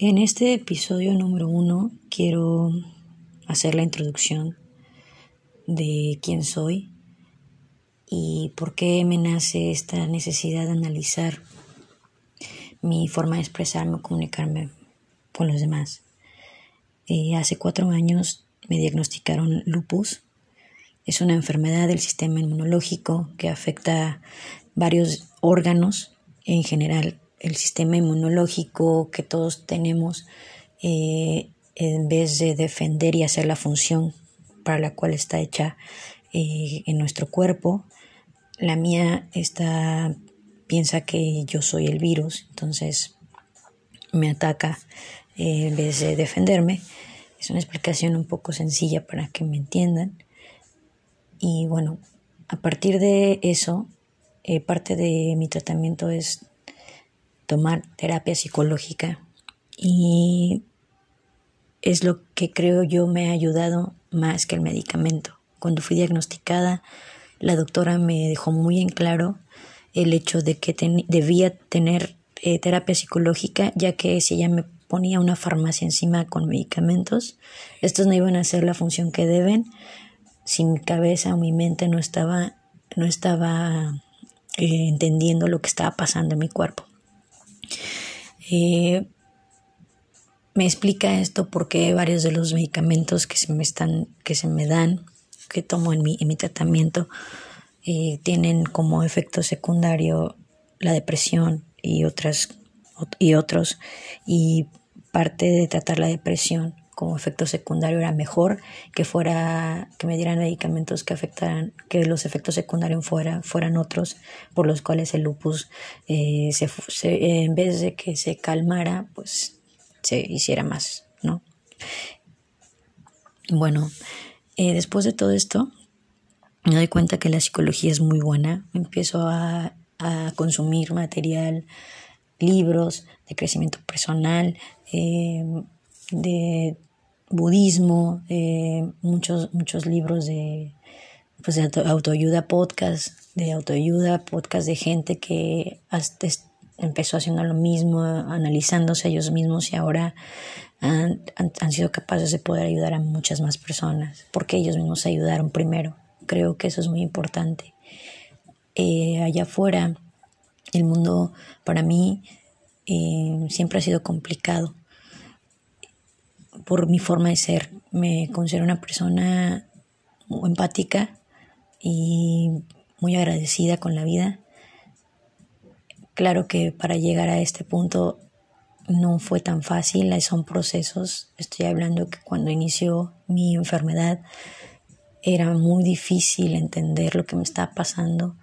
En este episodio número uno quiero hacer la introducción de quién soy y por qué me nace esta necesidad de analizar mi forma de expresarme o comunicarme con los demás. Eh, hace cuatro años me diagnosticaron lupus. Es una enfermedad del sistema inmunológico que afecta varios órganos, en general el sistema inmunológico que todos tenemos, eh, en vez de defender y hacer la función para la cual está hecha eh, en nuestro cuerpo, la mía está, piensa que yo soy el virus, entonces me ataca eh, en vez de defenderme. Es una explicación un poco sencilla para que me entiendan. Y bueno, a partir de eso, parte de mi tratamiento es tomar terapia psicológica y es lo que creo yo me ha ayudado más que el medicamento. Cuando fui diagnosticada, la doctora me dejó muy en claro el hecho de que debía tener eh, terapia psicológica, ya que si ella me ponía una farmacia encima con medicamentos, estos no iban a hacer la función que deben si mi cabeza o mi mente no estaba, no estaba eh, entendiendo lo que estaba pasando en mi cuerpo. Eh, me explica esto porque varios de los medicamentos que se me están, que se me dan, que tomo en mi, en mi tratamiento, eh, tienen como efecto secundario la depresión y otras y otros y parte de tratar la depresión como efecto secundario era mejor que fuera que me dieran medicamentos que afectaran que los efectos secundarios fuera, fueran otros por los cuales el lupus eh, se, en vez de que se calmara pues se hiciera más no bueno eh, después de todo esto me doy cuenta que la psicología es muy buena. Empiezo a, a consumir material libros de crecimiento personal eh, de budismo, eh, muchos, muchos libros de, pues de autoayuda, podcast de autoayuda, podcast de gente que hasta empezó haciendo lo mismo, analizándose ellos mismos y ahora han, han, sido capaces de poder ayudar a muchas más personas, porque ellos mismos ayudaron primero. Creo que eso es muy importante. Eh, allá afuera, el mundo para mí eh, siempre ha sido complicado por mi forma de ser. Me considero una persona muy empática y muy agradecida con la vida. Claro que para llegar a este punto no fue tan fácil, son procesos. Estoy hablando que cuando inició mi enfermedad era muy difícil entender lo que me estaba pasando.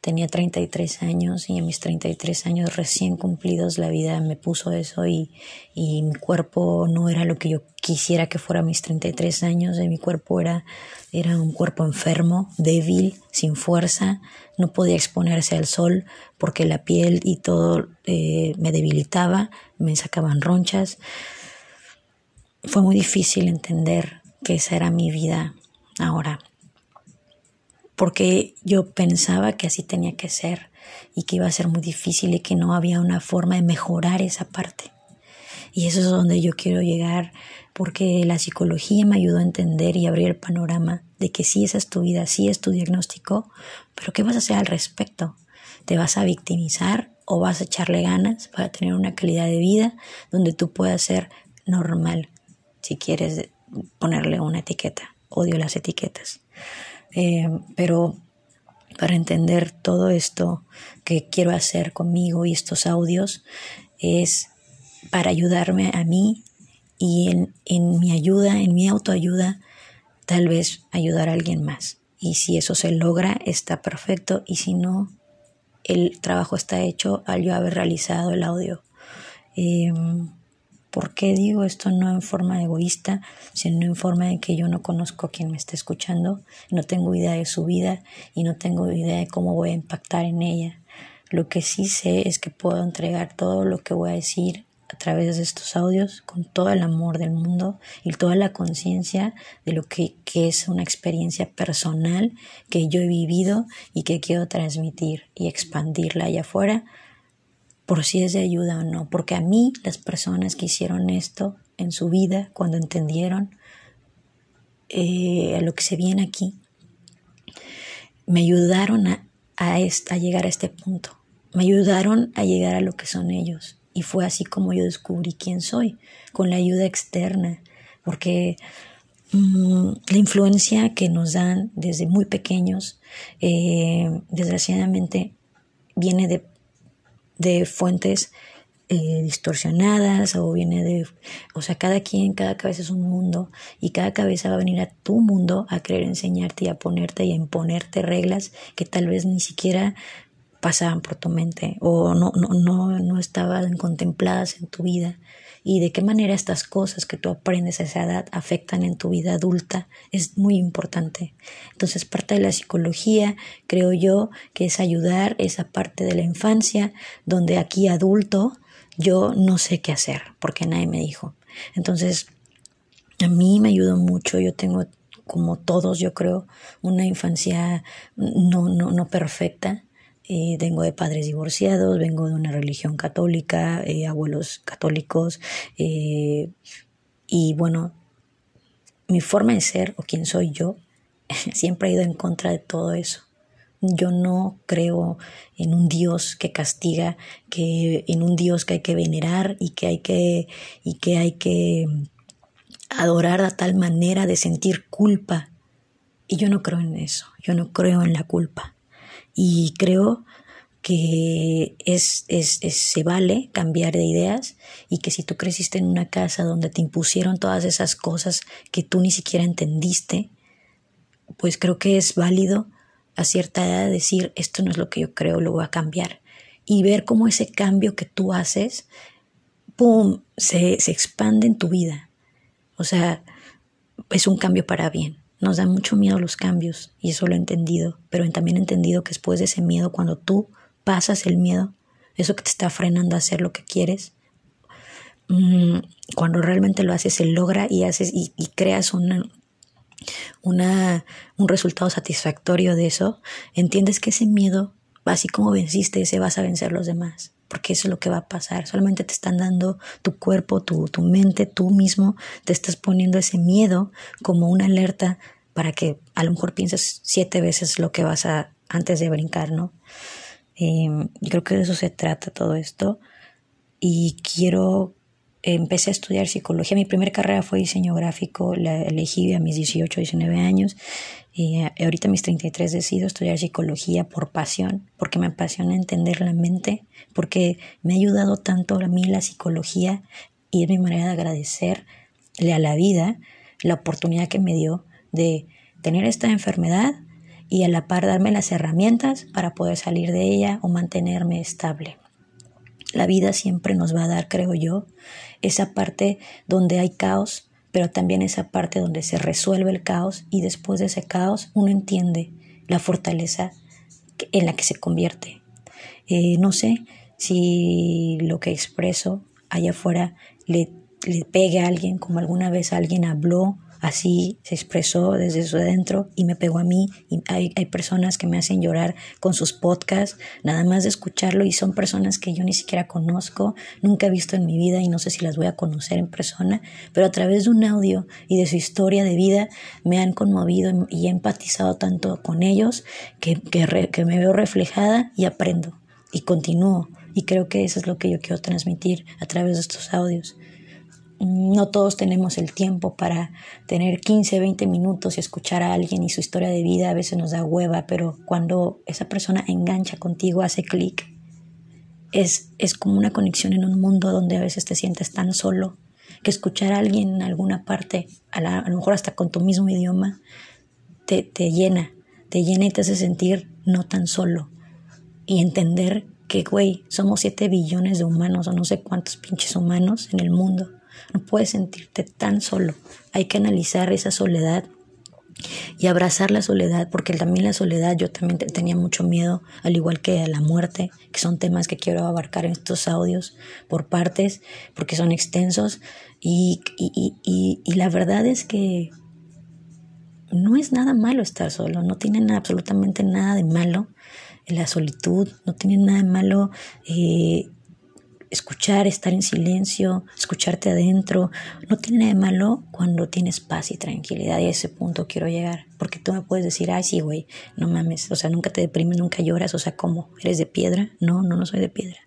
Tenía 33 años y en mis 33 años recién cumplidos la vida me puso eso y, y mi cuerpo no era lo que yo quisiera que fuera a mis 33 años. mi cuerpo era, era un cuerpo enfermo, débil, sin fuerza. No podía exponerse al sol porque la piel y todo eh, me debilitaba, me sacaban ronchas. Fue muy difícil entender que esa era mi vida ahora porque yo pensaba que así tenía que ser y que iba a ser muy difícil y que no había una forma de mejorar esa parte. Y eso es donde yo quiero llegar, porque la psicología me ayudó a entender y abrir el panorama de que sí, esa es tu vida, sí es tu diagnóstico, pero ¿qué vas a hacer al respecto? ¿Te vas a victimizar o vas a echarle ganas para tener una calidad de vida donde tú puedas ser normal, si quieres ponerle una etiqueta? Odio las etiquetas. Eh, pero para entender todo esto que quiero hacer conmigo y estos audios es para ayudarme a mí y en, en mi ayuda, en mi autoayuda, tal vez ayudar a alguien más. Y si eso se logra, está perfecto. Y si no, el trabajo está hecho al yo haber realizado el audio. Eh, ¿Por qué digo esto no en forma egoísta, sino en forma de que yo no conozco a quien me está escuchando, no tengo idea de su vida y no tengo idea de cómo voy a impactar en ella? Lo que sí sé es que puedo entregar todo lo que voy a decir a través de estos audios con todo el amor del mundo y toda la conciencia de lo que, es una experiencia personal que yo he vivido y que quiero transmitir y expandirla allá afuera por si es de ayuda o no, porque a mí las personas que hicieron esto en su vida, cuando entendieron eh, a lo que se viene aquí, me ayudaron a, a, a llegar a este punto, me ayudaron a llegar a lo que son ellos. Y fue así como yo descubrí quién soy, con la ayuda externa, porque mm, la influencia que nos dan desde muy pequeños, eh, desgraciadamente, viene de, de fuentes eh, distorsionadas o viene de, o sea, cada quien, cada cabeza es un mundo y cada cabeza va a venir a tu mundo a querer enseñarte y a ponerte y a imponerte reglas que tal vez ni siquiera pasaban por tu mente o no, no, no, no estaban contempladas en tu vida y de qué manera estas cosas que tú aprendes a esa edad afectan en tu vida adulta es muy importante. Entonces parte de la psicología creo yo que es ayudar esa parte de la infancia donde aquí adulto yo no sé qué hacer porque nadie me dijo. Entonces, a mí me ayudó mucho, yo tengo como todos, yo creo, una infancia no, no, no perfecta. Eh, vengo de padres divorciados, vengo de una religión católica, eh, abuelos católicos, eh, y bueno, mi forma de ser o quién soy yo siempre ha ido en contra de todo eso. Yo no creo en un Dios que castiga, que en un Dios que hay que venerar y que hay que y que hay que adorar a tal manera de sentir culpa. Y yo no creo en eso. Yo no creo en la culpa. Y creo que es, es, es, se vale cambiar de ideas y que si tú creciste en una casa donde te impusieron todas esas cosas que tú ni siquiera entendiste, pues creo que es válido a cierta edad decir, esto no es lo que yo creo, lo voy a cambiar. Y ver cómo ese cambio que tú haces, ¡pum!, se, se expande en tu vida. O sea, es un cambio para bien. Nos da mucho miedo los cambios y eso lo he entendido, pero también he entendido que después de ese miedo, cuando tú pasas el miedo, eso que te está frenando a hacer lo que quieres, mm, cuando realmente lo haces, se logra y haces y, y creas una, una, un resultado satisfactorio de eso, entiendes que ese miedo, así como venciste ese, vas a vencer los demás. Porque eso es lo que va a pasar. Solamente te están dando tu cuerpo, tu, tu mente, tú mismo, te estás poniendo ese miedo como una alerta para que a lo mejor pienses siete veces lo que vas a antes de brincar, ¿no? Eh, creo que de eso se trata todo esto. Y quiero empecé a estudiar psicología. Mi primera carrera fue diseño gráfico, la elegí a mis 18, 19 años. Y eh, ahorita a mis 33 decido estudiar psicología por pasión, porque me apasiona entender la mente, porque me ha ayudado tanto a mí la psicología y es mi manera de agradecerle a la vida la oportunidad que me dio de tener esta enfermedad y a la par darme las herramientas para poder salir de ella o mantenerme estable. La vida siempre nos va a dar, creo yo, esa parte donde hay caos, pero también esa parte donde se resuelve el caos y después de ese caos uno entiende la fortaleza en la que se convierte. Eh, no sé si lo que expreso allá afuera le, le pegue a alguien, como alguna vez alguien habló Así se expresó desde su adentro y me pegó a mí. Hay, hay, personas que me hacen llorar con sus podcasts, nada más de escucharlo, y son personas que yo ni siquiera conozco, nunca he visto en mi vida y no sé si las voy a conocer en persona, pero a través de un audio y de su historia de vida me han conmovido y he empatizado tanto con ellos que, que me veo reflejada y aprendo y continúo. Y creo que eso es lo que yo quiero transmitir a través de estos audios no todos tenemos el tiempo para tener 15, 20 minutos y escuchar a alguien y su historia de vida. A veces nos da hueva, pero cuando esa persona engancha contigo, hace clic, es, es como una conexión en un mundo donde a veces te sientes tan solo que escuchar a alguien en alguna parte, a, a lo mejor hasta con tu mismo idioma, te, te llena, te llena y te hace sentir no tan solo. Y entender que, güey, somos 7 billones de humanos o no sé cuántos pinches humanos en el mundo no puedes sentirte tan solo. Hay que analizar esa soledad y abrazar la soledad, porque también la soledad yo también tenía mucho miedo, al igual que a la muerte, que son temas que quiero abarcar en estos audios por partes, porque son extensos, y, y, y, y la verdad es que no es nada malo estar solo, no tiene absolutamente nada de malo la solitud, no tiene nada de malo eh, escuchar, estar en silencio, escucharte adentro. No tiene nada de malo cuando tienes paz y tranquilidad y a ese punto quiero llegar. Porque tú me puedes decir, ay, sí, güey, no mames, o sea, nunca te deprimes, nunca lloras, o sea, ¿cómo? ¿Eres de piedra? No, no, no soy de piedra.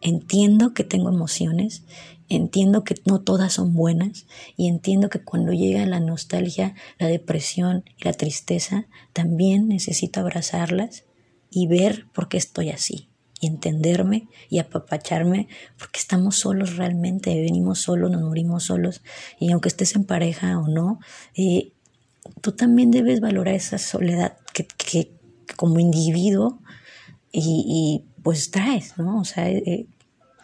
Entiendo que tengo emociones, entiendo que no todas son buenas y entiendo que cuando llega la nostalgia, la depresión y la tristeza, también necesito abrazarlas y ver por qué estoy así y entenderme y apapacharme porque estamos solos realmente, venimos solos, nos morimos solos y aunque estés en pareja o no, eh, tú también debes valorar esa soledad que, que como individuo y, pues traes, ¿no? O sea, eh,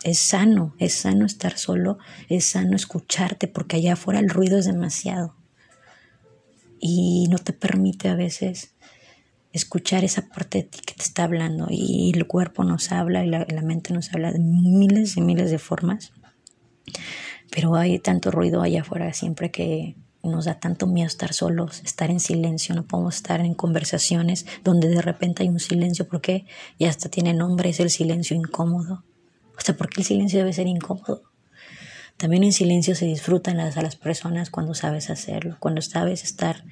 es sano, es sano estar solo, es sano escucharte porque allá afuera el ruido es demasiado y no te permite a veces escuchar esa parte de ti que te está hablando y el cuerpo nos habla y la, mente nos habla de miles y miles de formas, pero hay tanto ruido allá afuera siempre que nos da tanto miedo estar solos, estar en silencio, no podemos estar en conversaciones donde de repente hay un silencio porque ya hasta tiene nombre, es el silencio incómodo. O sea, ¿por qué el silencio debe ser incómodo? También en silencio se disfrutan las, a las personas cuando sabes hacerlo, cuando sabes estar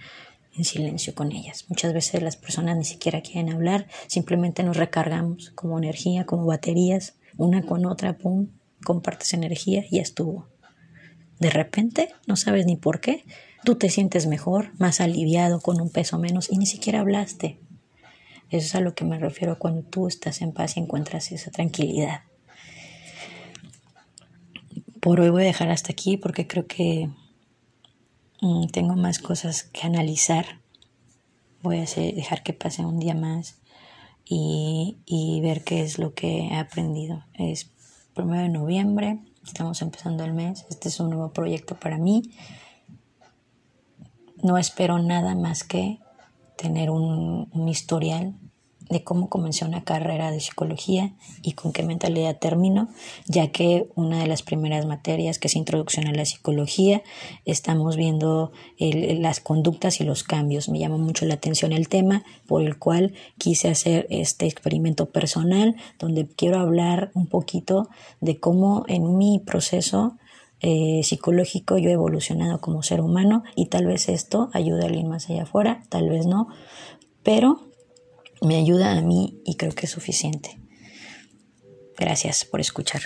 en silencio con ellas. Muchas veces las personas ni siquiera quieren hablar, simplemente nos recargamos como energía, como baterías, una con otra, pum, compartes energía y ya estuvo. De repente, no sabes ni por qué, tú te sientes mejor, más aliviado, con un peso menos y ni siquiera hablaste. Eso es a lo que me refiero cuando tú estás en paz y encuentras esa tranquilidad. Por hoy voy a dejar hasta aquí porque creo que tengo más cosas que analizar. Voy a dejar que pase un día más y, ver qué es lo que he aprendido. Es primero de noviembre, estamos empezando el mes. Este es un nuevo proyecto para mí. No espero nada más que tener un historial de cómo comencé una carrera de psicología y con qué mentalidad termino, ya que una de las primeras materias que es introducción a la psicología, estamos viendo las conductas y los cambios. Me llama mucho la atención el tema por el cual quise hacer este experimento personal, donde quiero hablar un poquito de cómo en mi proceso eh, psicológico yo he evolucionado como ser humano y tal vez esto ayude a alguien más allá afuera, tal vez no, pero me ayuda a mí y creo que es suficiente. Gracias por escuchar.